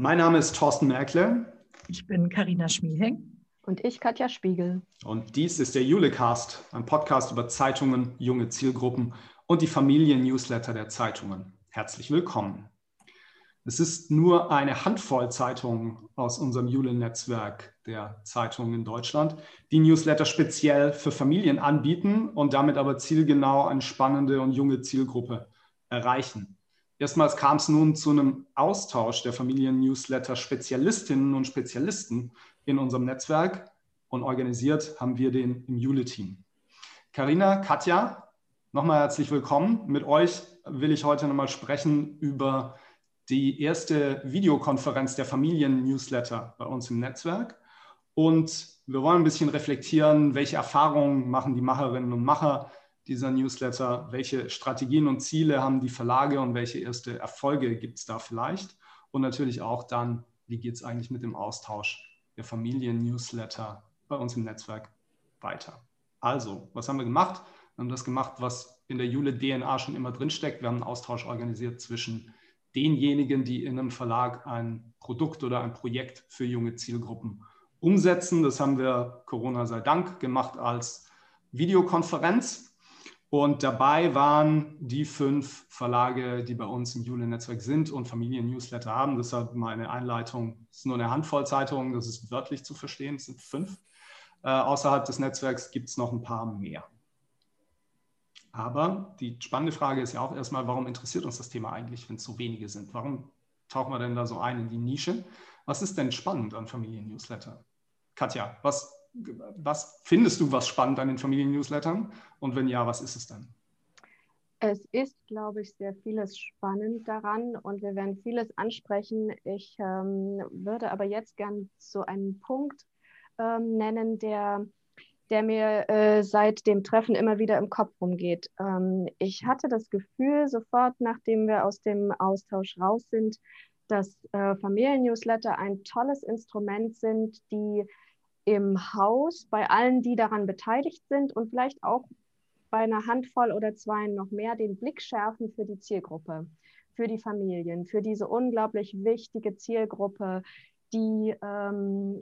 Mein Name ist Thorsten Merkle. Ich bin Karina Schmielheng. Und ich Katja Spiegel. Und dies ist der Julecast, ein Podcast über Zeitungen, junge Zielgruppen und die Familien-Newsletter der Zeitungen. Herzlich willkommen. Es ist nur eine Handvoll Zeitungen aus unserem Jule-Netzwerk der Zeitungen in Deutschland, die Newsletter speziell für Familien anbieten und damit aber zielgenau eine spannende und junge Zielgruppe erreichen. Erstmals kam es nun zu einem Austausch der Familien-Newsletter-Spezialistinnen und Spezialisten in unserem Netzwerk und organisiert haben wir den im Jule-Team. Karina, Katja, nochmal herzlich willkommen. Mit euch will ich heute nochmal sprechen über die erste Videokonferenz der Familien-Newsletter bei uns im Netzwerk. Und wir wollen ein bisschen reflektieren, welche Erfahrungen machen die Macherinnen und Macher dieser Newsletter? Welche Strategien und Ziele haben die Verlage und welche erste Erfolge gibt es da vielleicht? Und natürlich auch dann, wie geht es eigentlich mit dem Austausch der Familien-Newsletter bei uns im Netzwerk weiter? Also, was haben wir gemacht? Wir haben das gemacht, was in der Jule-DNA schon immer drinsteckt. Wir haben einen Austausch organisiert zwischen denjenigen, die in einem Verlag ein Produkt oder ein Projekt für junge Zielgruppen umsetzen. Das haben wir Corona sei Dank gemacht als Videokonferenz. Und dabei waren die fünf Verlage, die bei uns im Jule-Netzwerk sind und Familien-Newsletter haben. Deshalb meine Einleitung ist nur eine Handvoll Zeitungen, das ist wörtlich zu verstehen, es sind fünf. Äh, außerhalb des Netzwerks gibt es noch ein paar mehr. Aber die spannende Frage ist ja auch erstmal, warum interessiert uns das Thema eigentlich, wenn es so wenige sind? Warum tauchen wir denn da so ein in die Nische? Was ist denn spannend an Familien-Newsletter? Katja, was was findest du was spannend an den Familien-Newslettern? Und wenn ja, was ist es dann? Es ist, glaube ich, sehr vieles spannend daran und wir werden vieles ansprechen. Ich ähm, würde aber jetzt gern so einen Punkt ähm, nennen, der, der mir äh, seit dem Treffen immer wieder im Kopf rumgeht. Ähm, ich hatte das Gefühl, sofort nachdem wir aus dem Austausch raus sind, dass äh, Familien-Newsletter ein tolles Instrument sind, die im Haus bei allen, die daran beteiligt sind und vielleicht auch bei einer Handvoll oder zwei noch mehr den Blick schärfen für die Zielgruppe, für die Familien, für diese unglaublich wichtige Zielgruppe, die ähm,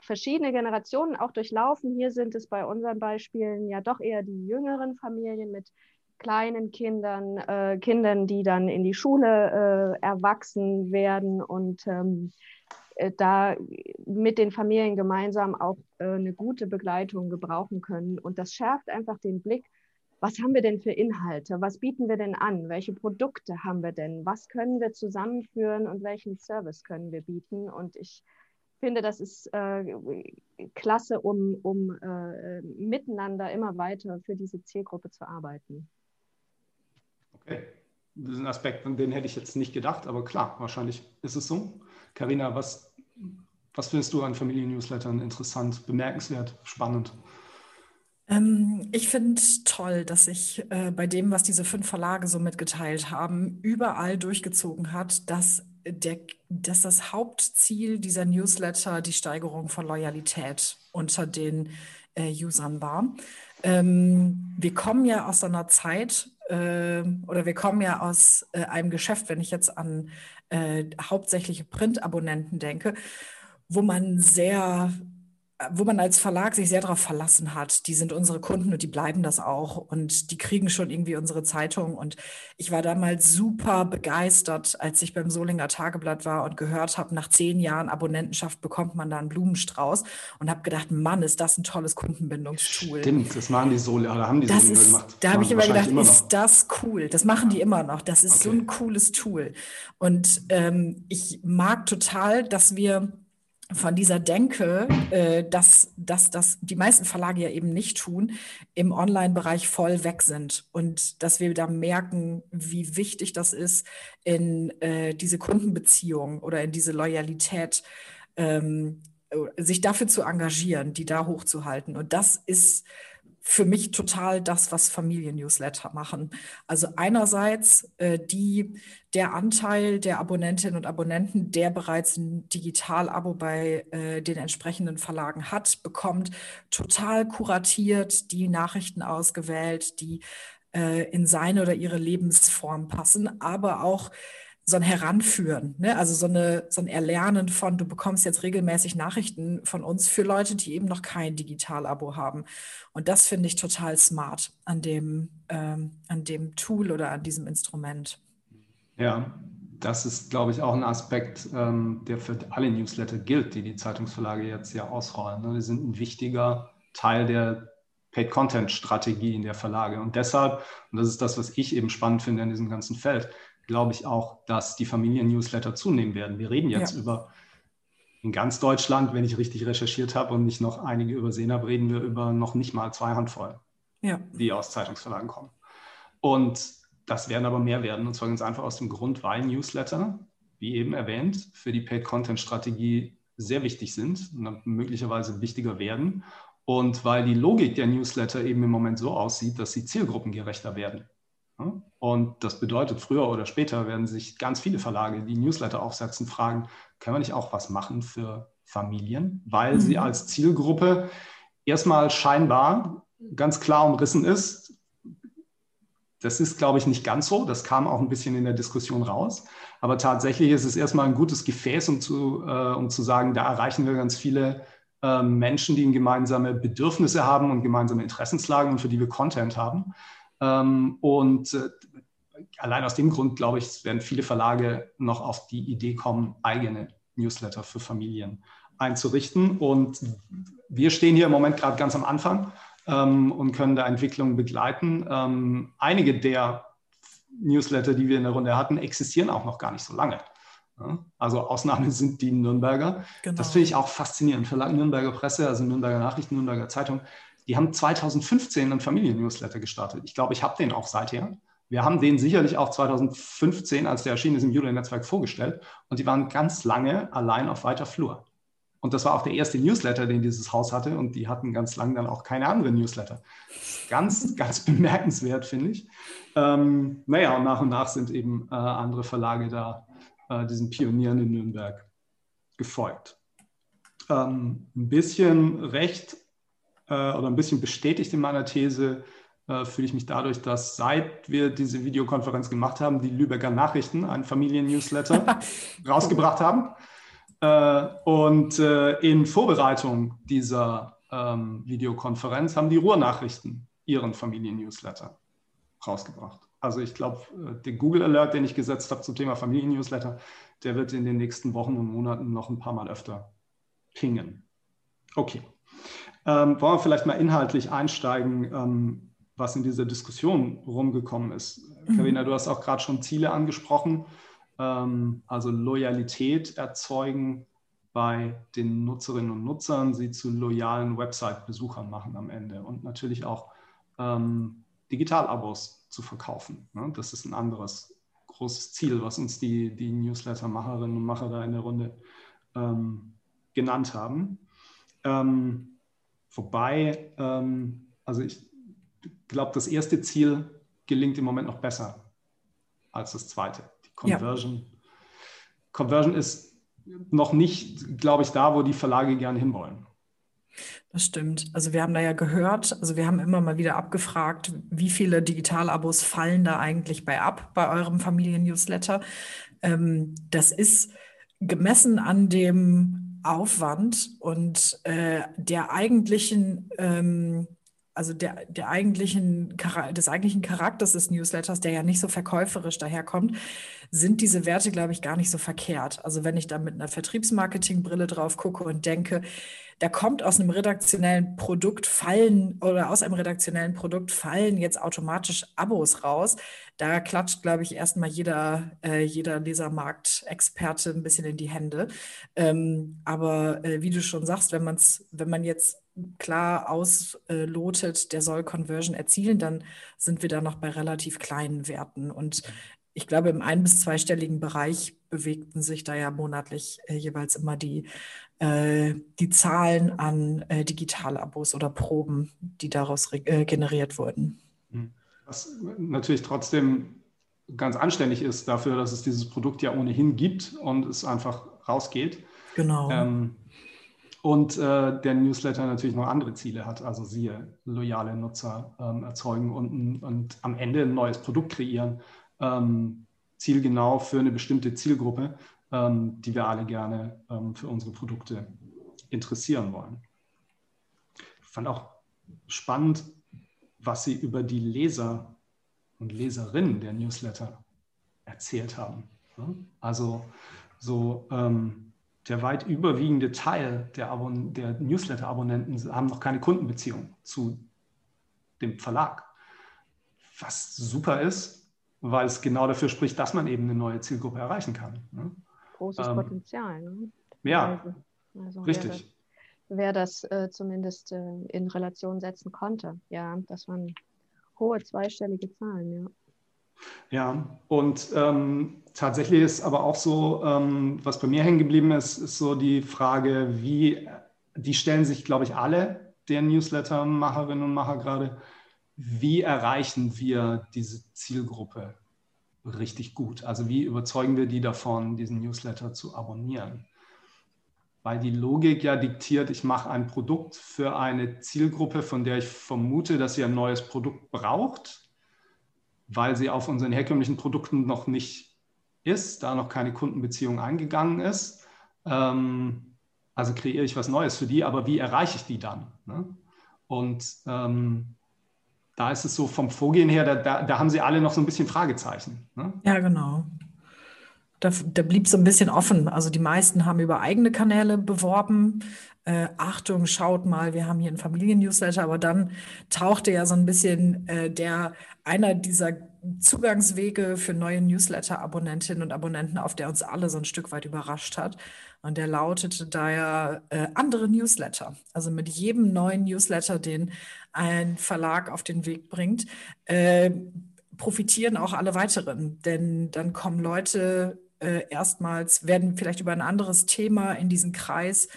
verschiedene Generationen auch durchlaufen. Hier sind es bei unseren Beispielen ja doch eher die jüngeren Familien mit kleinen Kindern, äh, Kindern, die dann in die Schule äh, erwachsen werden und ähm, äh, da mit den Familien gemeinsam auch äh, eine gute Begleitung gebrauchen können. Und das schärft einfach den Blick, was haben wir denn für Inhalte? Was bieten wir denn an? Welche Produkte haben wir denn? Was können wir zusammenführen und welchen Service können wir bieten? Und ich finde, das ist äh, klasse, um, um äh, miteinander immer weiter für diese Zielgruppe zu arbeiten. Okay, das ist ein Aspekt, an den hätte ich jetzt nicht gedacht, aber klar, wahrscheinlich ist es so. Karina, was, was findest du an Familien-Newslettern interessant, bemerkenswert, spannend? Ähm, ich finde toll, dass sich äh, bei dem, was diese fünf Verlage so mitgeteilt haben, überall durchgezogen hat, dass, der, dass das Hauptziel dieser Newsletter die Steigerung von Loyalität unter den äh, Usern war. Ähm, wir kommen ja aus einer Zeit, äh, oder wir kommen ja aus äh, einem Geschäft, wenn ich jetzt an äh, hauptsächliche Printabonnenten denke, wo man sehr wo man als Verlag sich sehr darauf verlassen hat, die sind unsere Kunden und die bleiben das auch und die kriegen schon irgendwie unsere Zeitung. Und ich war damals super begeistert, als ich beim Solinger Tageblatt war und gehört habe, nach zehn Jahren Abonnentenschaft bekommt man da einen Blumenstrauß und habe gedacht, Mann, ist das ein tolles Kundenbindungstool. Stimmt, das machen die Solinger, oder haben die das Solinger ist, gemacht. Da habe ich immer gedacht, immer ist das cool. Das machen die immer noch. Das ist okay. so ein cooles Tool. Und ähm, ich mag total, dass wir von dieser Denke, äh, dass, dass, dass die meisten Verlage ja eben nicht tun, im Online-Bereich voll weg sind und dass wir da merken, wie wichtig das ist, in äh, diese Kundenbeziehung oder in diese Loyalität ähm, sich dafür zu engagieren, die da hochzuhalten. Und das ist für mich total das, was Familien-Newsletter machen. Also einerseits äh, die, der Anteil der Abonnentinnen und Abonnenten, der bereits ein Digital-Abo bei äh, den entsprechenden Verlagen hat, bekommt total kuratiert die Nachrichten ausgewählt, die äh, in seine oder ihre Lebensform passen, aber auch so ein Heranführen, ne? also so, eine, so ein Erlernen von, du bekommst jetzt regelmäßig Nachrichten von uns für Leute, die eben noch kein Digital-Abo haben. Und das finde ich total smart an dem, ähm, an dem Tool oder an diesem Instrument. Ja, das ist, glaube ich, auch ein Aspekt, ähm, der für alle Newsletter gilt, die die Zeitungsverlage jetzt ja ausrollen. Ne? Die sind ein wichtiger Teil der Paid-Content-Strategie in der Verlage. Und deshalb, und das ist das, was ich eben spannend finde in diesem ganzen Feld, glaube ich auch, dass die Familien-Newsletter zunehmen werden. Wir reden jetzt ja. über in ganz Deutschland, wenn ich richtig recherchiert habe und nicht noch einige übersehen habe, reden wir über noch nicht mal zwei Handvoll, ja. die aus Zeitungsverlagen kommen. Und das werden aber mehr werden, und zwar ganz einfach aus dem Grund, weil Newsletter, wie eben erwähnt, für die Paid-Content-Strategie sehr wichtig sind und möglicherweise wichtiger werden. Und weil die Logik der Newsletter eben im Moment so aussieht, dass sie zielgruppengerechter werden. Und das bedeutet, früher oder später werden sich ganz viele Verlage, die Newsletter aufsetzen, fragen, können wir nicht auch was machen für Familien, weil mhm. sie als Zielgruppe erstmal scheinbar ganz klar umrissen ist. Das ist, glaube ich, nicht ganz so. Das kam auch ein bisschen in der Diskussion raus. Aber tatsächlich ist es erstmal ein gutes Gefäß, um zu, äh, um zu sagen, da erreichen wir ganz viele äh, Menschen, die gemeinsame Bedürfnisse haben und gemeinsame Interessenslagen und für die wir Content haben. Ähm, und äh, allein aus dem Grund, glaube ich, werden viele Verlage noch auf die Idee kommen, eigene Newsletter für Familien einzurichten. Und wir stehen hier im Moment gerade ganz am Anfang ähm, und können da Entwicklungen begleiten. Ähm, einige der Newsletter, die wir in der Runde hatten, existieren auch noch gar nicht so lange. Also Ausnahmen sind die Nürnberger. Genau. Das finde ich auch faszinierend. Verlag Nürnberger Presse, also Nürnberger Nachrichten, Nürnberger Zeitung, die haben 2015 einen Familien-Newsletter gestartet. Ich glaube, ich habe den auch seither. Wir haben den sicherlich auch 2015, als der erschienen ist, im Juli-Netzwerk vorgestellt. Und die waren ganz lange allein auf weiter Flur. Und das war auch der erste Newsletter, den dieses Haus hatte. Und die hatten ganz lange dann auch keine anderen Newsletter. Ganz, ganz bemerkenswert, finde ich. Ähm, naja, und nach und nach sind eben äh, andere Verlage da äh, diesen Pionieren in Nürnberg gefolgt. Ähm, ein bisschen recht äh, oder ein bisschen bestätigt in meiner These äh, fühle ich mich dadurch, dass seit wir diese Videokonferenz gemacht haben, die Lübecker Nachrichten, ein Familien-Newsletter, rausgebracht haben. Äh, und äh, in Vorbereitung dieser ähm, Videokonferenz haben die Ruhrnachrichten ihren Familien-Newsletter rausgebracht. Also ich glaube, äh, den Google Alert, den ich gesetzt habe zum Thema Familien-Newsletter, der wird in den nächsten Wochen und Monaten noch ein paar Mal öfter pingen. Okay. Ähm, wollen wir vielleicht mal inhaltlich einsteigen, ähm, was in dieser Diskussion rumgekommen ist? Mhm. Karina, du hast auch gerade schon Ziele angesprochen, ähm, also Loyalität erzeugen bei den Nutzerinnen und Nutzern, sie zu loyalen Website-Besuchern machen am Ende und natürlich auch ähm, Digital-Abos zu verkaufen. Ne? Das ist ein anderes großes Ziel, was uns die, die Newsletter-Macherinnen und Macher da in der Runde ähm, genannt haben. Ähm, Wobei, ähm, also ich glaube, das erste Ziel gelingt im Moment noch besser als das zweite. Die Conversion. Ja. Conversion ist noch nicht, glaube ich, da, wo die Verlage gerne hinwollen. Das stimmt. Also wir haben da ja gehört, also wir haben immer mal wieder abgefragt, wie viele Digitalabos fallen da eigentlich bei ab bei eurem Familien-Newsletter. Ähm, das ist gemessen an dem Aufwand und äh, der eigentlichen, ähm, also der, der eigentlichen, des eigentlichen Charakters des Newsletters, der ja nicht so verkäuferisch daherkommt, sind diese Werte, glaube ich, gar nicht so verkehrt. Also wenn ich da mit einer Vertriebsmarketingbrille drauf gucke und denke, da kommt aus einem redaktionellen Produkt fallen oder aus einem redaktionellen Produkt fallen jetzt automatisch Abos raus. Da klatscht, glaube ich, erstmal jeder, äh, jeder Lesermarktexperte ein bisschen in die Hände. Ähm, aber äh, wie du schon sagst, wenn, man's, wenn man jetzt klar auslotet, der soll Conversion erzielen, dann sind wir da noch bei relativ kleinen Werten. Und ich glaube, im ein- bis zweistelligen Bereich bewegten sich da ja monatlich äh, jeweils immer die, äh, die Zahlen an äh, Digitalabos oder Proben, die daraus äh, generiert wurden. Hm. Was natürlich trotzdem ganz anständig ist dafür, dass es dieses Produkt ja ohnehin gibt und es einfach rausgeht. Genau. Ähm, und äh, der Newsletter natürlich noch andere Ziele hat, also siehe loyale Nutzer ähm, erzeugen und, und am Ende ein neues Produkt kreieren, ähm, zielgenau für eine bestimmte Zielgruppe, ähm, die wir alle gerne ähm, für unsere Produkte interessieren wollen. Ich fand auch spannend, was Sie über die Leser und Leserinnen der Newsletter erzählt haben. Also so ähm, der weit überwiegende Teil der, Abon der Newsletter-Abonnenten haben noch keine Kundenbeziehung zu dem Verlag. Was super ist, weil es genau dafür spricht, dass man eben eine neue Zielgruppe erreichen kann. Ne? Großes ähm, Potenzial. Ne? Ja, also, richtig. Wer, wer das äh, zumindest äh, in Relation setzen konnte, ja, das waren hohe zweistellige Zahlen, ja. Ja, und ähm, tatsächlich ist aber auch so, ähm, was bei mir hängen geblieben ist, ist so die Frage, wie, die stellen sich, glaube ich, alle der Newsletter-Macherinnen und Macher gerade, wie erreichen wir diese Zielgruppe richtig gut? Also wie überzeugen wir die davon, diesen Newsletter zu abonnieren? Weil die Logik ja diktiert, ich mache ein Produkt für eine Zielgruppe, von der ich vermute, dass sie ein neues Produkt braucht weil sie auf unseren herkömmlichen Produkten noch nicht ist, da noch keine Kundenbeziehung eingegangen ist. Ähm, also kreiere ich was Neues für die, aber wie erreiche ich die dann? Ne? Und ähm, da ist es so vom Vorgehen her, da, da, da, haben sie alle noch so ein bisschen Fragezeichen. Ne? Ja, genau. Da, da blieb so ein bisschen offen. Also die meisten haben über eigene Kanäle beworben. Äh, Achtung, schaut mal, wir haben hier einen Familien-Newsletter, aber dann tauchte ja so ein bisschen äh, der einer dieser Zugangswege für neue Newsletter-Abonnentinnen und Abonnenten, auf der uns alle so ein Stück weit überrascht hat. Und der lautete daher äh, andere Newsletter. Also mit jedem neuen Newsletter, den ein Verlag auf den Weg bringt, äh, profitieren auch alle weiteren. Denn dann kommen Leute äh, erstmals, werden vielleicht über ein anderes Thema in diesen Kreis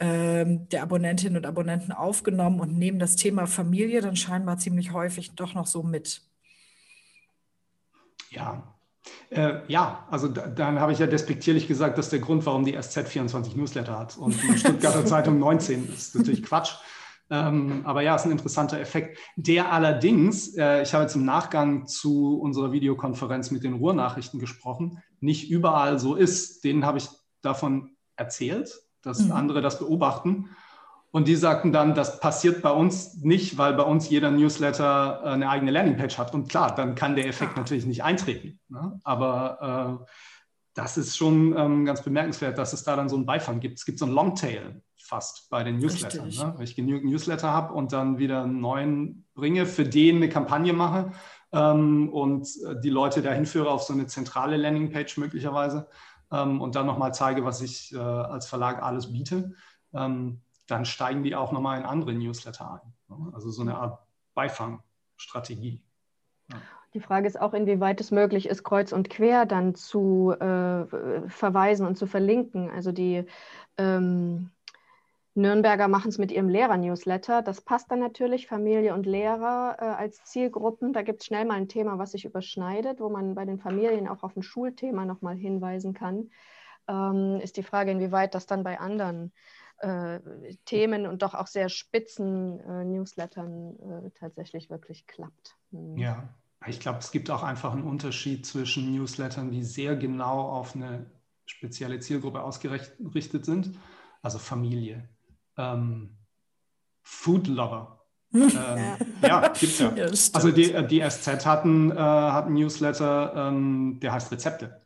ähm, der Abonnentinnen und Abonnenten aufgenommen und nehmen das Thema Familie dann scheinbar ziemlich häufig doch noch so mit. Ja. Äh, ja, also da, dann habe ich ja despektierlich gesagt, dass der Grund, warum die SZ 24 Newsletter hat und die Stuttgarter Zeitung 19 ist natürlich Quatsch. Ähm, aber ja, ist ein interessanter Effekt, der allerdings, äh, ich habe jetzt im Nachgang zu unserer Videokonferenz mit den Ruhrnachrichten gesprochen, nicht überall so ist. Denen habe ich davon erzählt, dass mhm. andere das beobachten. Und die sagten dann, das passiert bei uns nicht, weil bei uns jeder Newsletter äh, eine eigene Landingpage hat. Und klar, dann kann der Effekt natürlich nicht eintreten. Ne? Aber äh, das ist schon ähm, ganz bemerkenswert, dass es da dann so einen Beifang gibt. Es gibt so einen Longtail fast bei den Newslettern. Ne? Wenn ich genügend Newsletter habe und dann wieder einen neuen bringe, für den eine Kampagne mache und äh, die Leute dahin führe auf so eine zentrale Landingpage möglicherweise ähm, und dann nochmal zeige, was ich äh, als Verlag alles biete, ähm, dann steigen die auch nochmal in andere Newsletter ein. Ne? Also so eine Art Beifangstrategie. Ja. Die Frage ist auch, inwieweit es möglich ist, kreuz und quer dann zu äh, verweisen und zu verlinken. Also die ähm, Nürnberger machen es mit ihrem Lehrer-Newsletter. Das passt dann natürlich, Familie und Lehrer äh, als Zielgruppen. Da gibt es schnell mal ein Thema, was sich überschneidet, wo man bei den Familien auch auf ein Schulthema nochmal hinweisen kann. Ähm, ist die Frage, inwieweit das dann bei anderen äh, Themen und doch auch sehr spitzen äh, Newslettern äh, tatsächlich wirklich klappt. Hm. Ja, ich glaube, es gibt auch einfach einen Unterschied zwischen Newslettern, die sehr genau auf eine spezielle Zielgruppe ausgerichtet sind, also Familie. Ähm, Food Lover. ähm, ja. gibt's ja. ja also die, die SZ hatten, äh, hat einen Newsletter, ähm, der heißt Rezepte.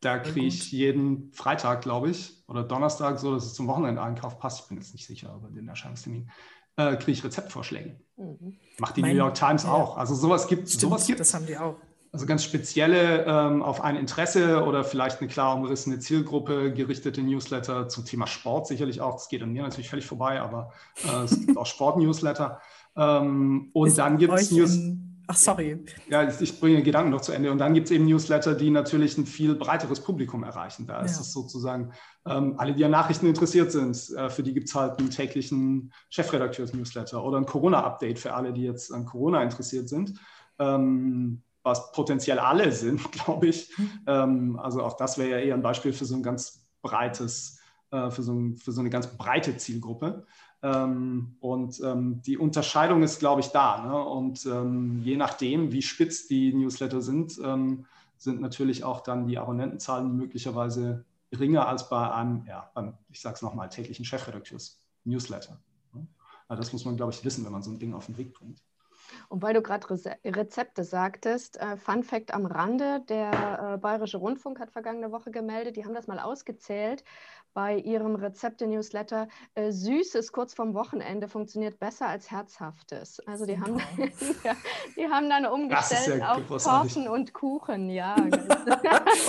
Da kriege ich jeden Freitag, glaube ich, oder Donnerstag, so dass es zum Wochenendeinkauf passt. Ich bin jetzt nicht sicher über den Erscheinungstermin. Äh, kriege ich Rezeptvorschläge. Mhm. Macht die mein, New York Times ja. auch. Also sowas gibt es. Sowas gibt's. Das haben die auch. Also ganz spezielle ähm, auf ein Interesse oder vielleicht eine klar umrissene Zielgruppe gerichtete Newsletter zum Thema Sport sicherlich auch. Das geht an mir natürlich völlig vorbei, aber äh, es gibt auch Sport-Newsletter. Ähm, und Ist dann gibt es News. Ach, sorry. Ja, ich bringe den Gedanken noch zu Ende. Und dann gibt es eben Newsletter, die natürlich ein viel breiteres Publikum erreichen. Da ja. ist es sozusagen, ähm, alle, die an Nachrichten interessiert sind, äh, für die gibt es halt einen täglichen Chefredakteurs-Newsletter oder ein Corona-Update für alle, die jetzt an Corona interessiert sind. Ähm, was potenziell alle sind, glaube ich. Ähm, also auch das wäre ja eher ein Beispiel für so ein ganz breites, äh, für, so ein, für so eine ganz breite Zielgruppe. Ähm, und ähm, die Unterscheidung ist, glaube ich, da. Ne? Und ähm, je nachdem, wie spitz die Newsletter sind, ähm, sind natürlich auch dann die Abonnentenzahlen möglicherweise geringer als bei einem, ja, beim, ich sage es nochmal, täglichen Chefredakteurs-Newsletter. Also das muss man, glaube ich, wissen, wenn man so ein Ding auf den Weg bringt. Und weil du gerade Rezepte sagtest, äh, Fun Fact am Rande, der äh, Bayerische Rundfunk hat vergangene Woche gemeldet, die haben das mal ausgezählt bei ihrem Rezepte-Newsletter. Äh, Süßes kurz vorm Wochenende funktioniert besser als Herzhaftes. Also die haben, ja, die haben dann umgestellt ja auf Torten und Kuchen, ja.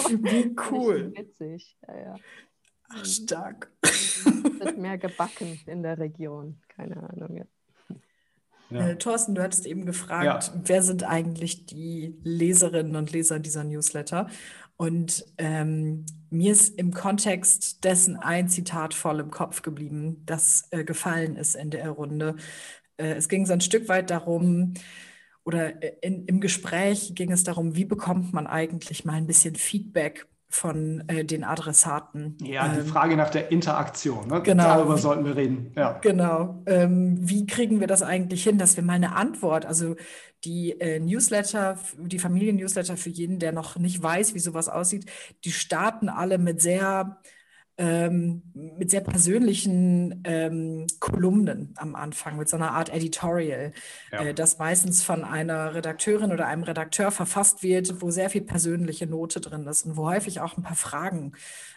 Wie cool. Witzig, ja, ja. Ach, stark. Es wird mehr gebacken in der Region, keine Ahnung. Ja. Ja. Äh, Thorsten, du hattest eben gefragt, ja. wer sind eigentlich die Leserinnen und Leser dieser Newsletter? Und ähm, mir ist im Kontext dessen ein Zitat voll im Kopf geblieben, das äh, gefallen ist in der Runde. Äh, es ging so ein Stück weit darum, oder äh, in, im Gespräch ging es darum, wie bekommt man eigentlich mal ein bisschen Feedback von äh, den Adressaten. Ja, die ähm, Frage nach der Interaktion. Ne? Genau. Darüber sollten wir reden. Ja. Genau. Ähm, wie kriegen wir das eigentlich hin, dass wir mal eine Antwort, also die äh, Newsletter, die Familien-Newsletter für jeden, der noch nicht weiß, wie sowas aussieht, die starten alle mit sehr ähm, mit sehr persönlichen ähm, Kolumnen am Anfang, mit so einer Art Editorial, ja. äh, das meistens von einer Redakteurin oder einem Redakteur verfasst wird, wo sehr viel persönliche Note drin ist und wo häufig auch ein paar Fragen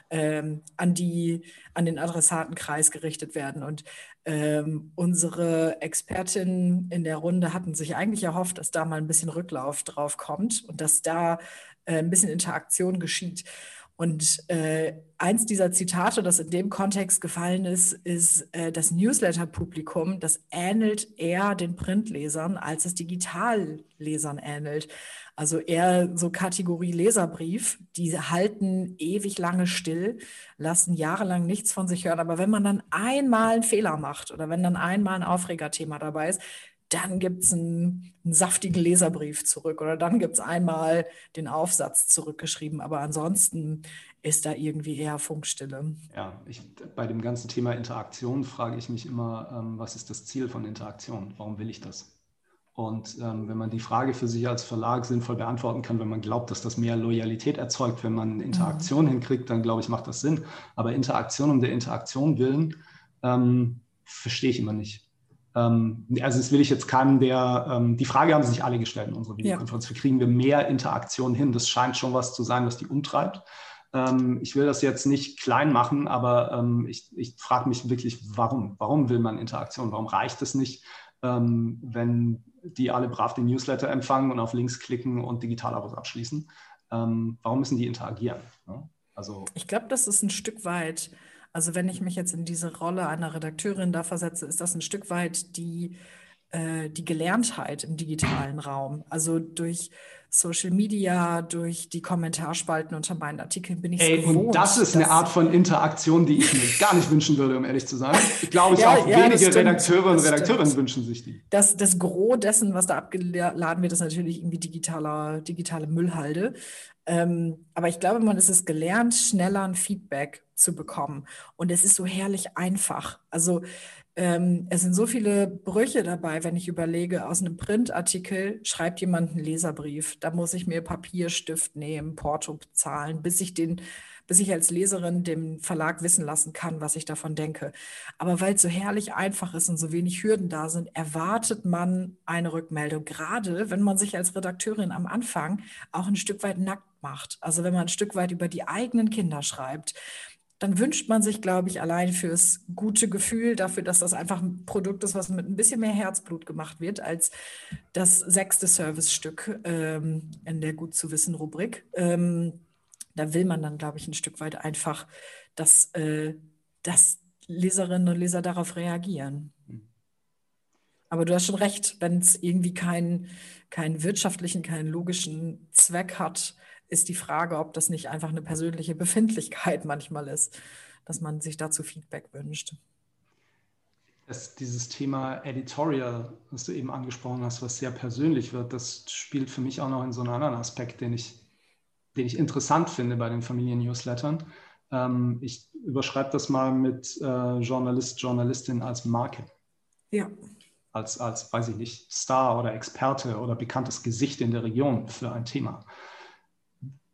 ähm, an, die, an den Adressatenkreis gerichtet werden. Und ähm, unsere Expertinnen in der Runde hatten sich eigentlich erhofft, dass da mal ein bisschen Rücklauf drauf kommt und dass da äh, ein bisschen Interaktion geschieht. Und äh, eins dieser Zitate, das in dem Kontext gefallen ist, ist äh, das Newsletter-Publikum, das ähnelt eher den Printlesern, als es Digitallesern ähnelt. Also eher so Kategorie Leserbrief, die halten ewig lange still, lassen jahrelang nichts von sich hören. Aber wenn man dann einmal einen Fehler macht oder wenn dann einmal ein Aufregerthema dabei ist, dann gibt es einen, einen, saftigen Leserbrief zurück oder dann gibt es einmal den Aufsatz zurückgeschrieben. Aber ansonsten ist da irgendwie eher Funkstille. Ja, ich, bei dem ganzen Thema Interaktion frage ich mich immer, ähm, was ist das Ziel von Interaktion? Warum will ich das? Und ähm, wenn man die Frage für sich als Verlag sinnvoll beantworten kann, wenn man glaubt, dass das mehr Loyalität erzeugt, wenn man Interaktion mhm. hinkriegt, dann glaube ich, macht das Sinn. Aber Interaktion um der Interaktion willen, ähm, verstehe ich immer nicht. Ähm, also das will ich jetzt keinen, der, ähm, die Frage haben sich alle gestellt in unserer Videokonferenz. Ja. Wie kriegen wir mehr Interaktion hin? Das scheint schon was zu sein, was die umtreibt. Ähm, ich will das jetzt nicht klein machen, aber ich, ich frage mich wirklich, warum? Warum will man Interaktion? Warum reicht es nicht, wenn die alle brav den Newsletter empfangen und auf Links klicken und Digitalabos abschließen? Warum müssen die interagieren? Ja? Also, ich glaube, das ist ein Stück weit also wenn ich mich jetzt in diese Rolle einer Redakteurin da versetze, ist das ein Stück weit die, äh, die Gelerntheit im digitalen Raum. Also durch Social Media, durch die Kommentarspalten unter meinen Artikeln bin ich Ey, gewohnt. Und das ist eine Art von Interaktion, die ich mir gar nicht wünschen würde, um ehrlich zu sein. Ich glaube, ja, auch ja, wenige Redakteure und Redakteurinnen wünschen sich die. Das, das Gros dessen, was da abgeladen wird, ist natürlich irgendwie digitaler, digitale Müllhalde. Ähm, aber ich glaube, man ist es gelernt, schneller ein Feedback zu bekommen. Und es ist so herrlich einfach. Also ähm, es sind so viele Brüche dabei, wenn ich überlege, aus einem Printartikel schreibt jemand einen Leserbrief. Da muss ich mir Papierstift nehmen, Porto bezahlen, bis ich den bis ich als Leserin dem Verlag wissen lassen kann, was ich davon denke. Aber weil es so herrlich einfach ist und so wenig Hürden da sind, erwartet man eine Rückmeldung, gerade wenn man sich als Redakteurin am Anfang auch ein Stück weit nackt macht. Also wenn man ein Stück weit über die eigenen Kinder schreibt, dann wünscht man sich, glaube ich, allein fürs gute Gefühl, dafür, dass das einfach ein Produkt ist, was mit ein bisschen mehr Herzblut gemacht wird, als das sechste Servicestück ähm, in der Gut zu wissen Rubrik. Ähm, da will man dann, glaube ich, ein Stück weit einfach, dass, äh, dass Leserinnen und Leser darauf reagieren. Hm. Aber du hast schon recht, wenn es irgendwie keinen, keinen wirtschaftlichen, keinen logischen Zweck hat, ist die Frage, ob das nicht einfach eine persönliche Befindlichkeit manchmal ist, dass man sich dazu Feedback wünscht. Das, dieses Thema Editorial, was du eben angesprochen hast, was sehr persönlich wird, das spielt für mich auch noch in so einen anderen Aspekt, den ich, den ich interessant finde bei den Familien-Newslettern. Ähm, ich überschreibe das mal mit äh, Journalist, Journalistin als Marke. Ja. Als, als, weiß ich nicht, Star oder Experte oder bekanntes Gesicht in der Region für ein Thema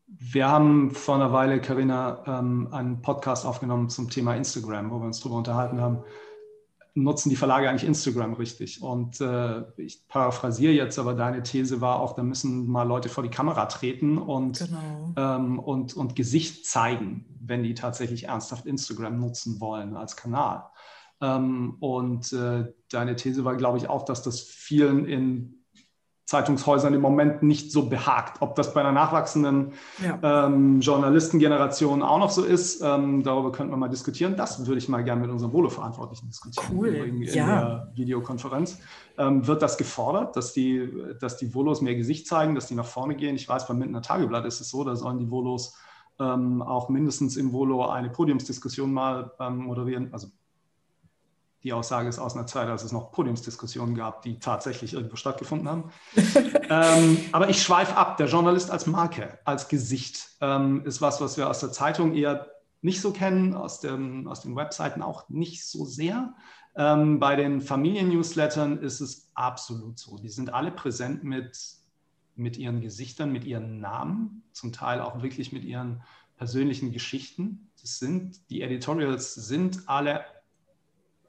wir haben vor einer Weile, Karina, ähm, einen Podcast aufgenommen zum Thema Instagram, wo wir uns darüber unterhalten haben, nutzen die Verlage eigentlich Instagram richtig? Und äh, ich paraphrasiere jetzt, aber deine These war auch, da müssen mal Leute vor die Kamera treten und, genau. ähm, und, und Gesicht zeigen, wenn die tatsächlich ernsthaft Instagram nutzen wollen als Kanal. Ähm, und äh, deine These war, glaube ich, auch, dass das vielen in Zeitungshäusern im Moment nicht so behagt. Ob das bei einer nachwachsenden ja. ähm, Journalistengeneration auch noch so ist, ähm, darüber könnten wir mal diskutieren. Das würde ich mal gerne mit unserem Volo-Verantwortlichen diskutieren. Cool. In, in ja. der Videokonferenz. Ähm, wird das gefordert, dass die, dass die Volos mehr Gesicht zeigen, dass die nach vorne gehen? Ich weiß, beim Mindener Tageblatt ist es so, da sollen die Volos ähm, auch mindestens im Volo eine Podiumsdiskussion mal ähm, moderieren, also die Aussage ist aus einer Zeit, als es noch Podiumsdiskussionen gab, die tatsächlich irgendwo stattgefunden haben. ähm, aber ich schweife ab. Der Journalist als Marke, als Gesicht ähm, ist was, was wir aus der Zeitung eher nicht so kennen, aus, dem, aus den Webseiten auch nicht so sehr. Ähm, bei den Familien-Newslettern ist es absolut so. Die sind alle präsent mit, mit ihren Gesichtern, mit ihren Namen, zum Teil auch wirklich mit ihren persönlichen Geschichten. Das sind, die Editorials sind alle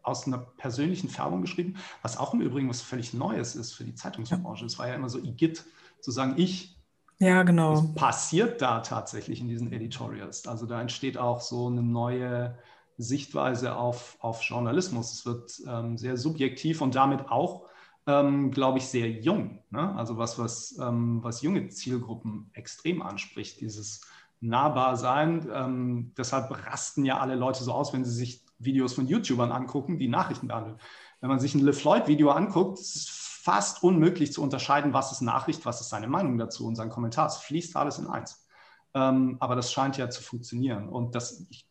aus einer persönlichen Färbung geschrieben, was auch im Übrigen was völlig Neues ist für die Zeitungsbranche. Es war ja immer so Igitt, zu sagen, ich. Ja, genau. Was passiert da tatsächlich in diesen Editorials? Also da entsteht auch so eine neue Sichtweise auf, auf Journalismus. Es wird ähm, sehr subjektiv und damit auch, ähm, glaube ich, sehr jung. Ne? Also was, was, ähm, was junge Zielgruppen extrem anspricht, dieses nahbar sein. Ähm, deshalb rasten ja alle Leute so aus, wenn sie sich Videos von YouTubern angucken, die Nachrichten behandeln. Wenn man sich ein LeFloid-Video anguckt, ist es fast unmöglich zu unterscheiden, was ist Nachricht, was ist seine Meinung dazu und sein Kommentar. Es fließt alles in eins. Ähm, aber das scheint ja zu funktionieren. Und das, ich,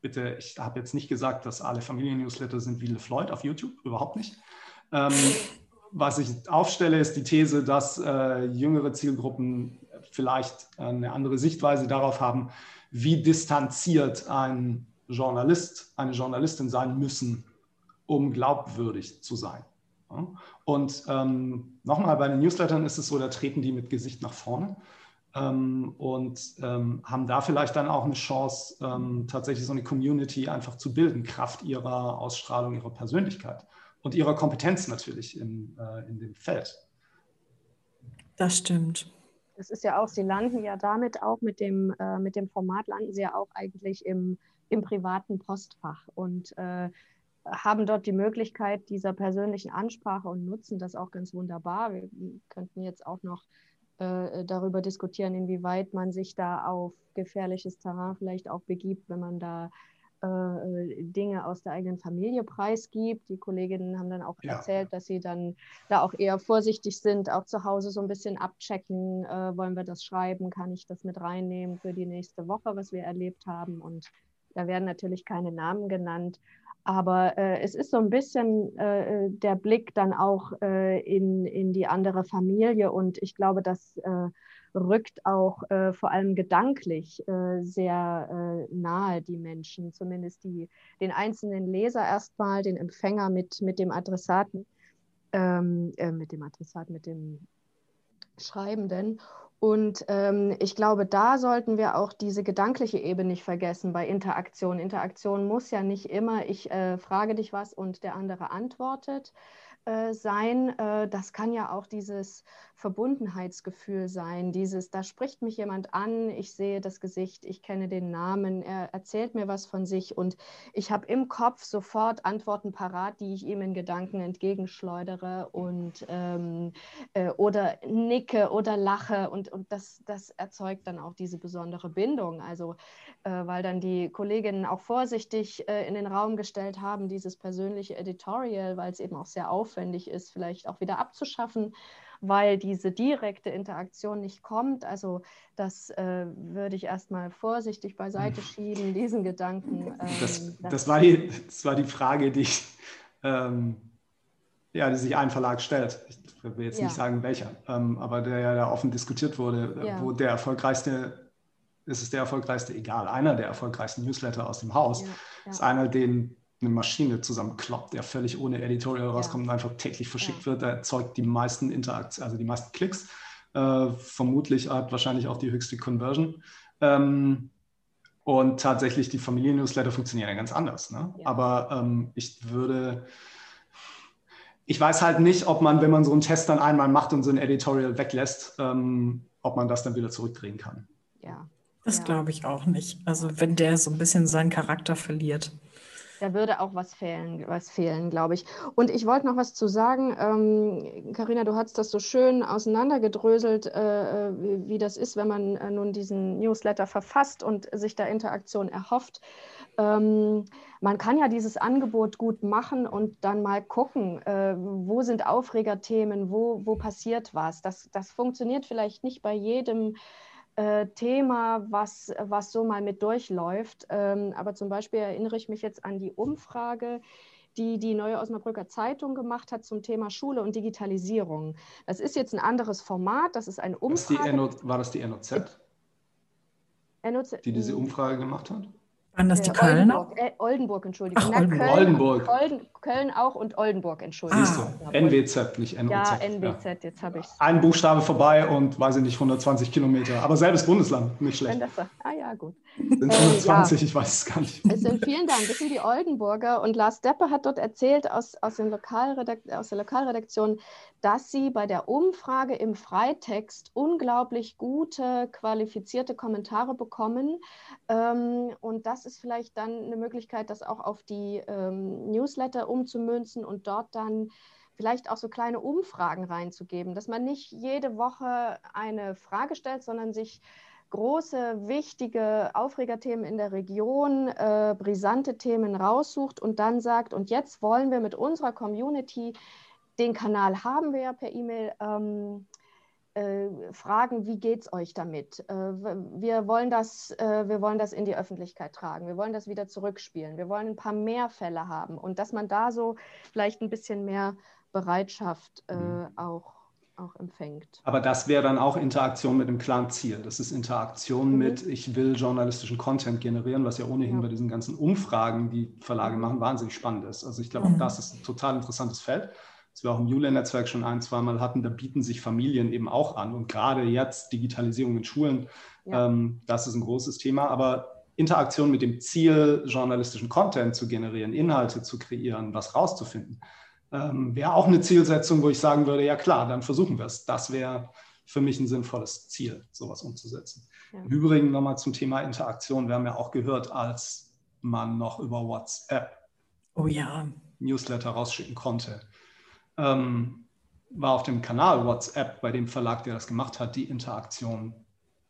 bitte, ich habe jetzt nicht gesagt, dass alle Familien-Newsletter sind wie LeFloid auf YouTube, überhaupt nicht. Ähm, was ich aufstelle, ist die These, dass äh, jüngere Zielgruppen vielleicht eine andere Sichtweise darauf haben, wie distanziert ein Journalist, eine Journalistin sein müssen, um glaubwürdig zu sein. Und ähm, nochmal, bei den Newslettern ist es so, da treten die mit Gesicht nach vorne ähm, und ähm, haben da vielleicht dann auch eine Chance, ähm, tatsächlich so eine Community einfach zu bilden, Kraft ihrer Ausstrahlung, ihrer Persönlichkeit und ihrer Kompetenz natürlich in, äh, in dem Feld. Das stimmt. Das ist ja auch, Sie landen ja damit auch mit dem, äh, mit dem Format, landen Sie ja auch eigentlich im im privaten Postfach und äh, haben dort die Möglichkeit dieser persönlichen Ansprache und nutzen das auch ganz wunderbar. Wir könnten jetzt auch noch äh, darüber diskutieren, inwieweit man sich da auf gefährliches Terrain vielleicht auch begibt, wenn man da äh, Dinge aus der eigenen Familie preisgibt. Die Kolleginnen haben dann auch ja. erzählt, dass sie dann da auch eher vorsichtig sind, auch zu Hause so ein bisschen abchecken, äh, wollen wir das schreiben, kann ich das mit reinnehmen für die nächste Woche, was wir erlebt haben und da werden natürlich keine Namen genannt. Aber äh, es ist so ein bisschen äh, der Blick dann auch äh, in, in die andere Familie. Und ich glaube, das äh, rückt auch äh, vor allem gedanklich äh, sehr nahe die Menschen, zumindest die, den einzelnen Leser erstmal, den Empfänger mit, mit dem Adressaten, ähm, mit dem Adressaten, mit dem Schreibenden. Und ähm, ich glaube, da sollten wir auch diese gedankliche Ebene nicht vergessen bei Interaktion. Interaktion muss ja nicht immer, ich äh, frage dich was und der andere antwortet, äh, sein. Äh, das kann ja auch dieses Verbundenheitsgefühl sein, dieses, da spricht mich jemand an, ich sehe das Gesicht, ich kenne den Namen, er erzählt mir was von sich und ich habe im Kopf sofort Antworten parat, die ich ihm in Gedanken entgegenschleudere und ähm, äh, oder nicke oder lache und, und das, das erzeugt dann auch diese besondere Bindung. Also äh, weil dann die Kolleginnen auch vorsichtig äh, in den Raum gestellt haben, dieses persönliche Editorial, weil es eben auch sehr aufwendig ist, vielleicht auch wieder abzuschaffen, weil diese direkte Interaktion nicht kommt. Also das äh, würde ich erstmal vorsichtig beiseite hm. schieben, diesen Gedanken. Ähm, das, das, war die, das war die Frage, die, ähm, ja, die sich ein Verlag stellt. Ich will jetzt ja. nicht sagen, welcher, ähm, aber der ja da offen diskutiert wurde, äh, ja. wo der erfolgreichste ist es der erfolgreichste, egal, einer der erfolgreichsten Newsletter aus dem Haus, ja, ja. ist einer, den eine Maschine zusammenkloppt, der völlig ohne Editorial rauskommt ja. und einfach täglich verschickt wird. Der erzeugt die meisten Interaktionen, also die meisten Klicks. Äh, vermutlich hat wahrscheinlich auch die höchste Conversion. Ähm, und tatsächlich, die Familien-Newsletter funktionieren ja ganz anders. Ne? Ja. Aber ähm, ich würde, ich weiß halt nicht, ob man, wenn man so einen Test dann einmal macht und so ein Editorial weglässt, ähm, ob man das dann wieder zurückdrehen kann. Ja. Das ja. glaube ich auch nicht. Also wenn der so ein bisschen seinen Charakter verliert. Da würde auch was fehlen, was fehlen, glaube ich. Und ich wollte noch was zu sagen. Karina, ähm, du hast das so schön auseinandergedröselt, äh, äh, wie, wie, das ist, wenn man äh, nun diesen Newsletter verfasst und sich da Interaktion erhofft. Ähm, man kann ja dieses Angebot gut machen und dann mal gucken, äh, wo sind Aufregerthemen, wo, wo passiert was. Das, das funktioniert vielleicht nicht bei jedem äh, Thema, was, was so mal mit durchläuft. Ähm, aber zum Beispiel erinnere ich mich jetzt an die Umfrage, die die Neue Osnabrücker Zeitung gemacht hat zum Thema Schule und Digitalisierung. Das ist jetzt ein anderes Format, das ist eine Umfrage. Die war das die NOZ? NOZ? Die diese Umfrage gemacht hat? Waren das die äh, Kölner? Oldenburg, äh, Oldenburg Entschuldigung. Ach, Na, Oldenburg. Köln, Oldenburg. Olden, Köln auch und Oldenburg, Entschuldigung. Siehst du, NWZ, nicht NOZ. Ja, NWZ, ja. jetzt habe ich es. Ein Buchstabe vorbei und, weiß ich nicht, 120 Kilometer. Aber selbes Bundesland, nicht schlecht. Das, ah ja, gut. Sind 120, äh, ja. ich weiß es gar nicht. Es sind, vielen Dank, das sind die Oldenburger. Und Lars Deppe hat dort erzählt aus, aus, den Lokalredakt aus der Lokalredaktion, dass sie bei der Umfrage im Freitext unglaublich gute, qualifizierte Kommentare bekommen. Ähm, und das ist vielleicht dann eine Möglichkeit, das auch auf die ähm, Newsletter umzumünzen und dort dann vielleicht auch so kleine Umfragen reinzugeben, dass man nicht jede Woche eine Frage stellt, sondern sich große, wichtige Aufregerthemen in der Region, äh, brisante Themen raussucht und dann sagt, und jetzt wollen wir mit unserer Community den Kanal haben wir ja per E-Mail. Ähm, äh, fragen, wie geht es euch damit? Äh, wir, wollen das, äh, wir wollen das in die Öffentlichkeit tragen, wir wollen das wieder zurückspielen, wir wollen ein paar mehr Fälle haben und dass man da so vielleicht ein bisschen mehr Bereitschaft äh, mhm. auch, auch empfängt. Aber das wäre dann auch Interaktion mit dem klaren Ziel. Das ist Interaktion mhm. mit, ich will journalistischen Content generieren, was ja ohnehin ja. bei diesen ganzen Umfragen, die Verlage mhm. machen, wahnsinnig spannend ist. Also ich glaube, auch mhm. das ist ein total interessantes Feld das wir auch im Jule-Netzwerk schon ein, zweimal hatten, da bieten sich Familien eben auch an. Und gerade jetzt Digitalisierung in Schulen, ja. ähm, das ist ein großes Thema. Aber Interaktion mit dem Ziel, journalistischen Content zu generieren, Inhalte zu kreieren, was rauszufinden, ähm, wäre auch eine Zielsetzung, wo ich sagen würde, ja klar, dann versuchen wir es. Das wäre für mich ein sinnvolles Ziel, sowas umzusetzen. Ja. Im Übrigen nochmal zum Thema Interaktion. Wir haben ja auch gehört, als man noch über WhatsApp oh ja. Newsletter rausschicken konnte, ähm, war auf dem Kanal WhatsApp bei dem Verlag, der das gemacht hat, die Interaktion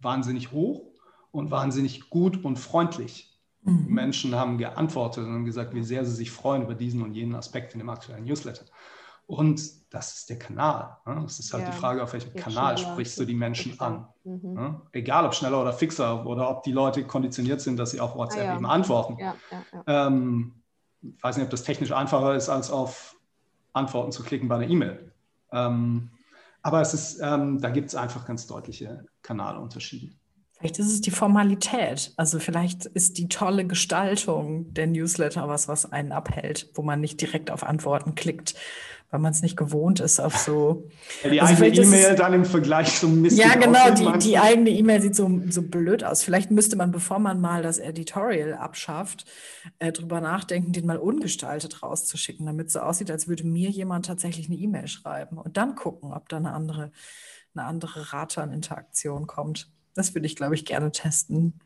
wahnsinnig hoch und wahnsinnig gut und freundlich. Mhm. Menschen haben geantwortet und gesagt, wie sehr sie sich freuen über diesen und jenen Aspekt in dem aktuellen Newsletter. Und das ist der Kanal. Ne? Es ist halt ja, die Frage, auf welchem Kanal sprichst du die Menschen an. Mhm. Ne? Egal ob schneller oder fixer oder ob die Leute konditioniert sind, dass sie auf WhatsApp ah, ja. eben antworten. Ja, ähm, ich weiß nicht, ob das technisch einfacher ist, als auf Antworten zu klicken bei einer E-Mail. Ähm, aber es ist, ähm, da gibt es einfach ganz deutliche Kanalunterschiede. Vielleicht ist es die Formalität. Also vielleicht ist die tolle Gestaltung der Newsletter was, was einen abhält, wo man nicht direkt auf Antworten klickt, weil man es nicht gewohnt ist auf so. Ja, die also eigene E-Mail dann im Vergleich zum Mist. Ja, genau, die, die eigene E-Mail sieht so, so blöd aus. Vielleicht müsste man, bevor man mal das Editorial abschafft, äh, drüber nachdenken, den mal ungestaltet rauszuschicken, damit es so aussieht, als würde mir jemand tatsächlich eine E-Mail schreiben und dann gucken, ob da eine andere, eine andere Rate an Interaktion kommt. Das würde ich, glaube ich, gerne testen.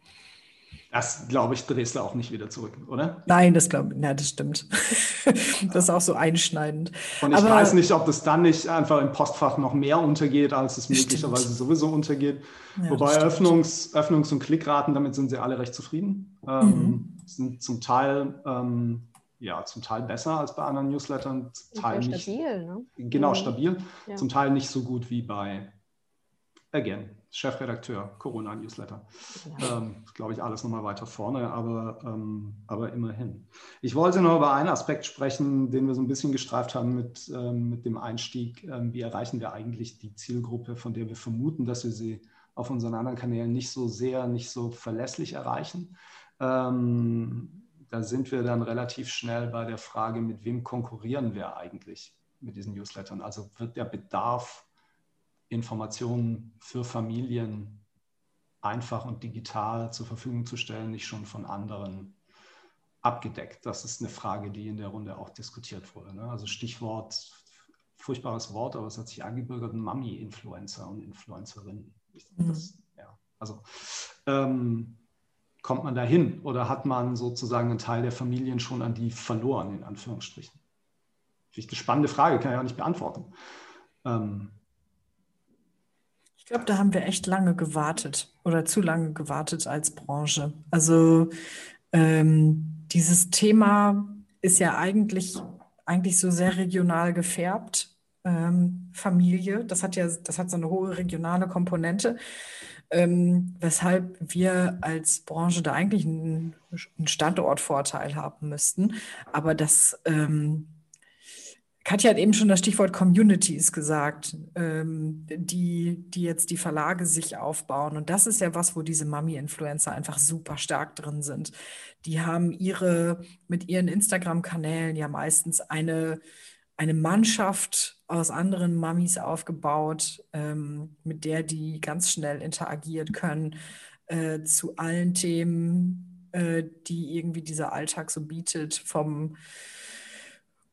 Das, glaube ich, drehst du auch nicht wieder zurück, oder? Nein, das glaube ich, ja, das stimmt. das ist auch so einschneidend. Und ich Aber, weiß nicht, ob das dann nicht einfach im Postfach noch mehr untergeht, als es möglicherweise stimmt. sowieso untergeht. Ja, Wobei Öffnungs-, Öffnungs und Klickraten, damit sind sie alle recht zufrieden. Ähm, mhm. Sind zum Teil, ähm, ja, zum Teil besser als bei anderen Newslettern. Zum Teil nicht, stabil, ne? Genau, mhm. stabil. Ja. Zum Teil nicht so gut wie bei Again. Chefredakteur, Corona-Newsletter. Ja. Ähm, Glaube ich, alles nochmal weiter vorne, aber, ähm, aber immerhin. Ich wollte noch über einen Aspekt sprechen, den wir so ein bisschen gestreift haben mit, ähm, mit dem Einstieg. Ähm, wie erreichen wir eigentlich die Zielgruppe, von der wir vermuten, dass wir sie auf unseren anderen Kanälen nicht so sehr, nicht so verlässlich erreichen? Ähm, da sind wir dann relativ schnell bei der Frage, mit wem konkurrieren wir eigentlich mit diesen Newslettern? Also wird der Bedarf Informationen für Familien einfach und digital zur Verfügung zu stellen, nicht schon von anderen abgedeckt? Das ist eine Frage, die in der Runde auch diskutiert wurde. Ne? Also Stichwort, furchtbares Wort, aber es hat sich eingebürgert, Mami-Influencer und Influencerinnen. Mhm. ja, also ähm, kommt man dahin oder hat man sozusagen einen Teil der Familien schon an die verloren, in Anführungsstrichen? Finde ich eine spannende Frage, kann ich auch nicht beantworten. Ähm, ich glaube, da haben wir echt lange gewartet oder zu lange gewartet als Branche. Also ähm, dieses Thema ist ja eigentlich, eigentlich so sehr regional gefärbt. Ähm, Familie, das hat ja, das hat so eine hohe regionale Komponente, ähm, weshalb wir als Branche da eigentlich einen, einen Standortvorteil haben müssten. Aber das ähm, Katja hat eben schon das Stichwort Communities gesagt, ähm, die, die jetzt die Verlage sich aufbauen. Und das ist ja was, wo diese Mami-Influencer einfach super stark drin sind. Die haben ihre, mit ihren Instagram-Kanälen ja meistens eine, eine Mannschaft aus anderen Mamis aufgebaut, ähm, mit der die ganz schnell interagieren können äh, zu allen Themen, äh, die irgendwie dieser Alltag so bietet, vom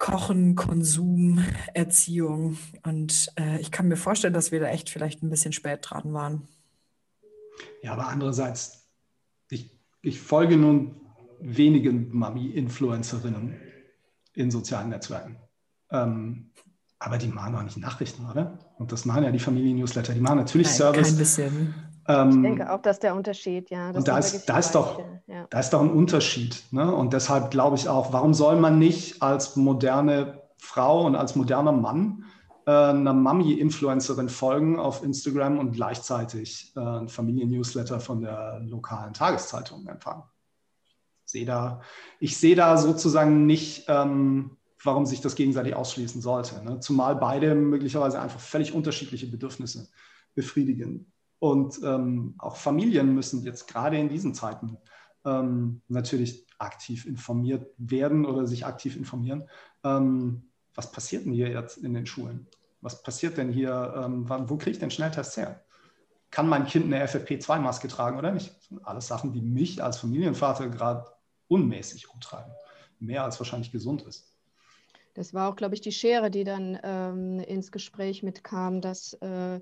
Kochen, Konsum, Erziehung. Und äh, ich kann mir vorstellen, dass wir da echt vielleicht ein bisschen spät dran waren. Ja, aber andererseits, ich, ich folge nun wenigen Mami-Influencerinnen in sozialen Netzwerken. Ähm, aber die machen auch nicht Nachrichten, oder? Und das machen ja die Familien-Newsletter. Die machen natürlich Nein, Service. Kein bisschen. Ähm, ich denke auch, dass der Unterschied, ja. und da ist, da, ist doch, ja. da ist doch ein Unterschied. Ne? Und deshalb glaube ich auch, warum soll man nicht als moderne Frau und als moderner Mann äh, einer Mami-Influencerin folgen auf Instagram und gleichzeitig äh, ein Familien-Newsletter von der lokalen Tageszeitung empfangen? Ich sehe da, ich sehe da sozusagen nicht, ähm, warum sich das gegenseitig ausschließen sollte. Ne? Zumal beide möglicherweise einfach völlig unterschiedliche Bedürfnisse befriedigen. Und ähm, auch Familien müssen jetzt gerade in diesen Zeiten ähm, natürlich aktiv informiert werden oder sich aktiv informieren. Ähm, was passiert denn hier jetzt in den Schulen? Was passiert denn hier? Ähm, wo kriege ich denn Schnelltests her? Kann mein Kind eine FFP2-Maske tragen oder nicht? Das sind alles Sachen, die mich als Familienvater gerade unmäßig umtreiben. Mehr als wahrscheinlich gesund ist. Das war auch, glaube ich, die Schere, die dann ähm, ins Gespräch mitkam, dass äh,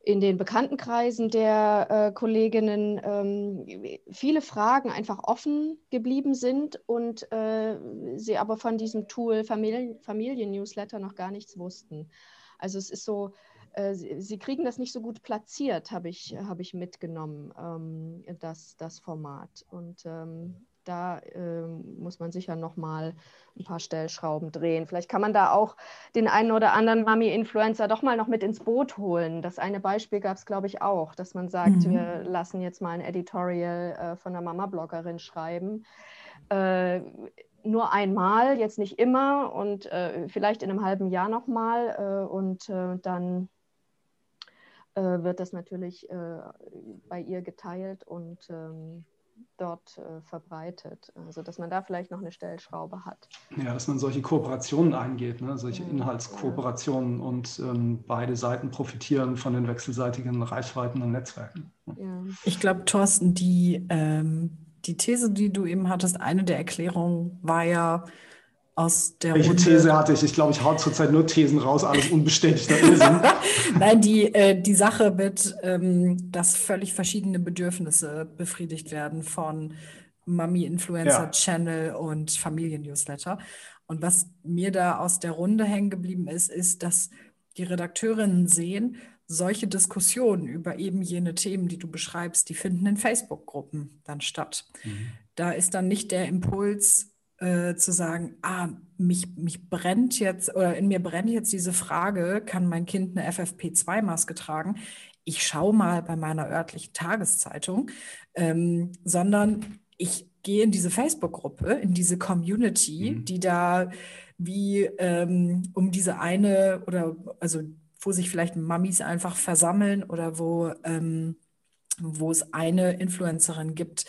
in den Bekanntenkreisen der äh, Kolleginnen ähm, viele Fragen einfach offen geblieben sind und äh, sie aber von diesem Tool Familien, Familien-Newsletter noch gar nichts wussten. Also es ist so, äh, sie, sie, kriegen das nicht so gut platziert, habe ich, hab ich mitgenommen, ähm, das, das Format. Und ähm, da äh, muss man sicher noch mal ein paar Stellschrauben drehen. Vielleicht kann man da auch den einen oder anderen Mami-Influencer doch mal noch mit ins Boot holen. Das eine Beispiel gab es, glaube ich, auch, dass man sagt, mhm. wir lassen jetzt mal ein Editorial äh, von einer Mama-Bloggerin schreiben. Äh, nur einmal, jetzt nicht immer und äh, vielleicht in einem halben Jahr nochmal äh, und äh, dann äh, wird das natürlich bei ihr geteilt und ähm, dort äh, verbreitet. Also dass man da vielleicht noch eine Stellschraube hat. Ja, dass man solche Kooperationen eingeht, ne? solche ja, Inhaltskooperationen ja. und ähm, beide Seiten profitieren von den wechselseitigen Reichweiten und Netzwerken. Ja. Ich glaube, Thorsten, die, ähm, die These, die du eben hattest, eine der Erklärungen war ja, aus der Welche Runde. These hatte ich? Ich glaube, ich hau zurzeit nur Thesen raus, alles unbestätigter Irrsinn. Nein, die, äh, die Sache mit, ähm, dass völlig verschiedene Bedürfnisse befriedigt werden von Mami-Influencer-Channel ja. und Familien-Newsletter. Und was mir da aus der Runde hängen geblieben ist, ist, dass die Redakteurinnen sehen, solche Diskussionen über eben jene Themen, die du beschreibst, die finden in Facebook-Gruppen dann statt. Mhm. Da ist dann nicht der Impuls, äh, zu sagen, ah, mich, mich brennt jetzt oder in mir brennt jetzt diese Frage, kann mein Kind eine FFP2-Maske tragen? Ich schaue mal bei meiner örtlichen Tageszeitung, ähm, sondern ich gehe in diese Facebook-Gruppe, in diese Community, mhm. die da wie ähm, um diese eine oder also wo sich vielleicht Mamis einfach versammeln oder wo, ähm, wo es eine Influencerin gibt,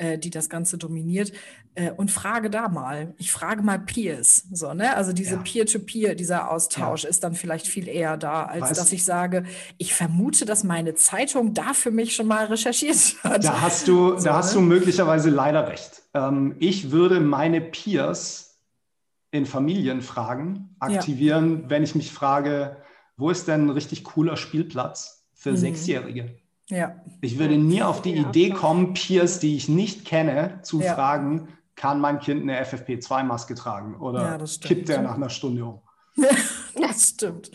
äh, die das Ganze dominiert. Äh, und frage da mal. Ich frage mal Peers. So, ne? Also diese ja. Peer-to-Peer, -Peer, dieser Austausch ja. ist dann vielleicht viel eher da, als weißt dass ich sage, ich vermute, dass meine Zeitung da für mich schon mal recherchiert hat. Da hast du, so, da hast ne? du möglicherweise leider recht. Ähm, ich würde meine Peers in Familienfragen aktivieren, ja. wenn ich mich frage, wo ist denn ein richtig cooler Spielplatz für mhm. Sechsjährige? Ja. Ich würde nie auf die Idee kommen, Peers, die ich nicht kenne, zu ja. fragen, kann mein Kind eine FFP2-Maske tragen oder ja, kippt der nach einer Stunde um? das stimmt.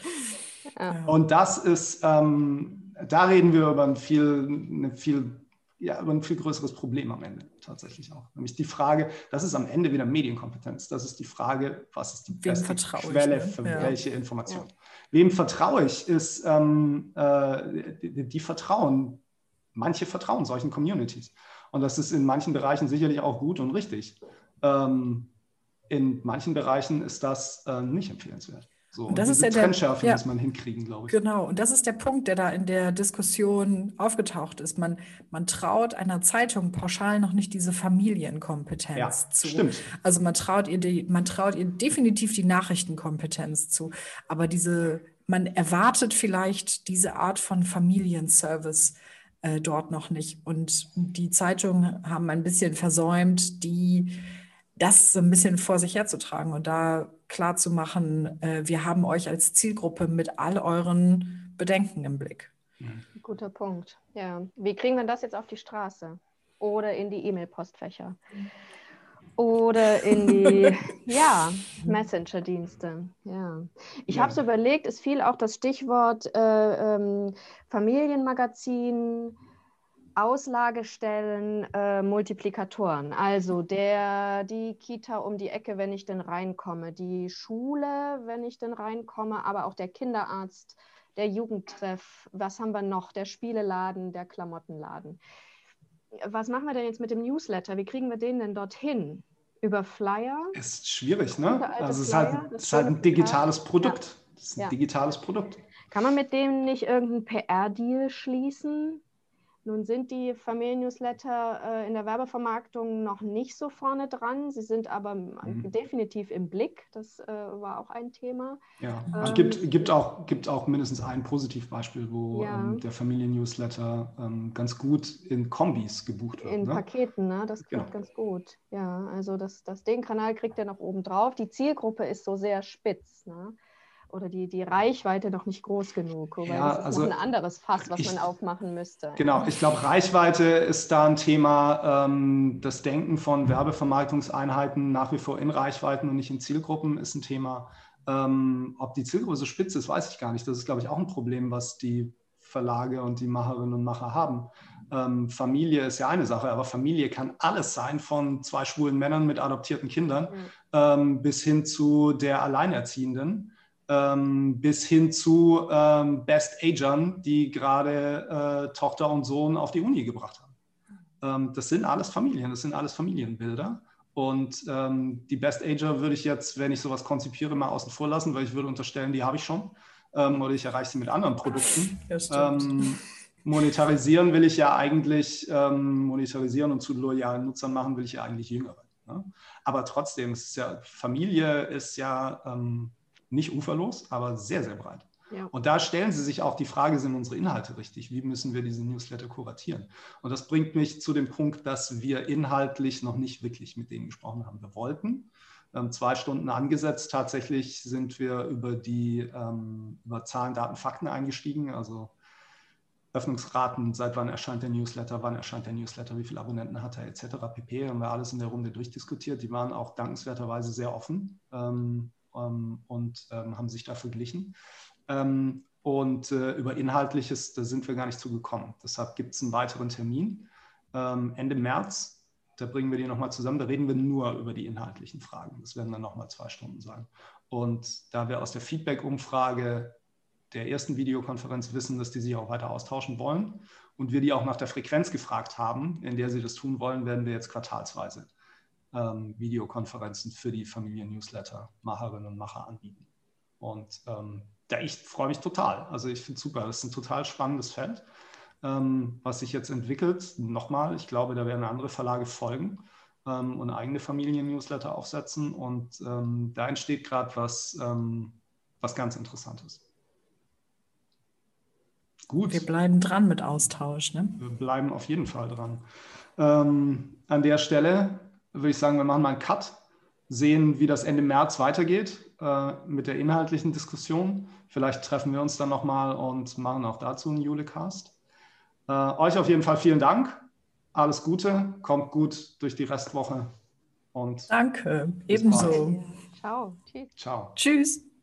Und das ist, ähm, da reden wir über ein viel, eine viel ja, über ein viel größeres Problem am Ende tatsächlich auch. Nämlich die Frage, das ist am Ende wieder Medienkompetenz. Das ist die Frage, was ist die beste Quelle ich, ne? für ja. welche Information. Wem vertraue ich, ist ähm, äh, die, die, vertrauen, manche vertrauen solchen Communities. Und das ist in manchen Bereichen sicherlich auch gut und richtig. Ähm, in manchen Bereichen ist das äh, nicht empfehlenswert. So, und das ist ja Trennschärfe der, ja, muss man hinkriegen, glaube ich. Genau, und das ist der Punkt, der da in der Diskussion aufgetaucht ist. Man, man traut einer Zeitung pauschal noch nicht diese Familienkompetenz ja, zu. Stimmt. Also man traut ihr die, man traut ihr definitiv die Nachrichtenkompetenz zu. Aber diese, man erwartet vielleicht diese Art von Familienservice äh, dort noch nicht. Und die Zeitungen haben ein bisschen versäumt, die das so ein bisschen vor sich herzutragen und da klar zu machen, äh, wir haben euch als Zielgruppe mit all euren Bedenken im Blick. Guter Punkt. Ja. Wie kriegen wir das jetzt auf die Straße oder in die E-Mail-Postfächer? Oder in die ja, Messenger-Dienste. Ja. Ich ja. habe es überlegt, es fiel auch das Stichwort äh, ähm, Familienmagazin, Auslagestellen, äh, Multiplikatoren. Also der, die Kita um die Ecke, wenn ich denn reinkomme, die Schule, wenn ich denn reinkomme, aber auch der Kinderarzt, der Jugendtreff, was haben wir noch? Der Spieleladen, der Klamottenladen. Was machen wir denn jetzt mit dem Newsletter? Wie kriegen wir den denn dorthin? Über Flyer? Ist schwierig, ne? Also es ist, halt, ist halt ein digitales Produkt. Ja. Das ist ein ja. digitales Produkt. Kann man mit dem nicht irgendeinen PR-Deal schließen? Nun sind die Familiennewsletter äh, in der Werbevermarktung noch nicht so vorne dran. Sie sind aber mhm. definitiv im Blick. Das äh, war auch ein Thema. Ja, ähm, es gibt, gibt, auch, gibt auch mindestens ein Positivbeispiel, wo ja. ähm, der Familiennewsletter ähm, ganz gut in Kombis gebucht wird. In ne? Paketen, ne? das klingt genau. ganz gut. Ja, also das, das, den Kanal kriegt er noch oben drauf. Die Zielgruppe ist so sehr spitz. Ne? Oder die, die Reichweite noch nicht groß genug. Wobei ja, das ist also noch ein anderes Fass, was ich, man aufmachen müsste. Genau, ich glaube, Reichweite ist da ein Thema. Ähm, das Denken von Werbevermarktungseinheiten nach wie vor in Reichweiten und nicht in Zielgruppen ist ein Thema. Ähm, ob die Zielgruppe so spitz ist, weiß ich gar nicht. Das ist, glaube ich, auch ein Problem, was die Verlage und die Macherinnen und Macher haben. Ähm, Familie ist ja eine Sache, aber Familie kann alles sein, von zwei schwulen Männern mit adoptierten Kindern mhm. ähm, bis hin zu der Alleinerziehenden ähm, bis hin zu ähm, Best Agern, die gerade äh, Tochter und Sohn auf die Uni gebracht haben. Ähm, das sind alles Familien, das sind alles Familienbilder. Und ähm, die Best Ager würde ich jetzt, wenn ich sowas konzipiere, mal außen vor lassen, weil ich würde unterstellen, die habe ich schon. Ähm, oder ich erreiche sie mit anderen Produkten. Ähm, monetarisieren will ich ja eigentlich, monetarisieren und zu loyalen Nutzern machen will ich ja eigentlich Jüngere. Ne? Aber trotzdem, es ist ja, Familie ist ja nicht uferlos, aber sehr, sehr breit. Ja. Und da stellen Sie sich auch die Frage, sind unsere Inhalte richtig? Wie müssen wir diese Newsletter kuratieren? Und das bringt mich zu dem Punkt, dass wir inhaltlich noch nicht wirklich mit denen gesprochen haben. Wir wollten, ähm, zwei Stunden angesetzt. Tatsächlich sind wir über die ähm, über Zahlen, Daten, Fakten eingestiegen. Also Öffnungsraten, seit wann erscheint der Newsletter, wann erscheint der Newsletter, wie viele Abonnenten hat er, etc. pp. Haben wir alles in der Runde durchdiskutiert. Die waren auch dankenswerterweise sehr offen. Ähm, ähm, und ähm, haben sich da verglichen. Ähm, und äh, über Inhaltliches, da sind wir gar nicht zugekommen. Deshalb gibt es einen weiteren Termin Ende März. Da bringen wir die nochmal zusammen. Da reden wir nur über die inhaltlichen Fragen. Das werden dann nochmal zwei Stunden sein. Und da wir aus der Feedback-Umfrage der ersten Videokonferenz wissen, dass die sich auch weiter austauschen wollen und wir die auch nach der Frequenz gefragt haben, in der sie das tun wollen, werden wir jetzt quartalsweise ähm, Videokonferenzen für die Familien-Newsletter-Macherinnen und Macher anbieten. Und ähm, da ich freue mich total. Also ich finde es super. Das ist ein total spannendes Feld. ähm, was sich jetzt entwickelt. Nochmal, ich glaube, da werden andere Verlage folgen ähm, und eigene Familien-Newsletter aufsetzen. Und ähm, da entsteht gerade was, ähm, was ganz Interessantes. Gut. Wir bleiben dran mit Austausch. Ne? Wir bleiben auf jeden Fall dran. Ähm, an der Stelle würde ich sagen, wir machen mal einen Cut, sehen, wie das Ende März weitergeht äh, mit der inhaltlichen Diskussion. Vielleicht treffen wir uns dann nochmal und machen auch dazu einen Julecast. Äh, euch auf jeden Fall vielen Dank. Alles Gute, kommt gut durch die Restwoche. Und Danke, ebenso. Ciao. Tschüss. Ciao. Tschüss.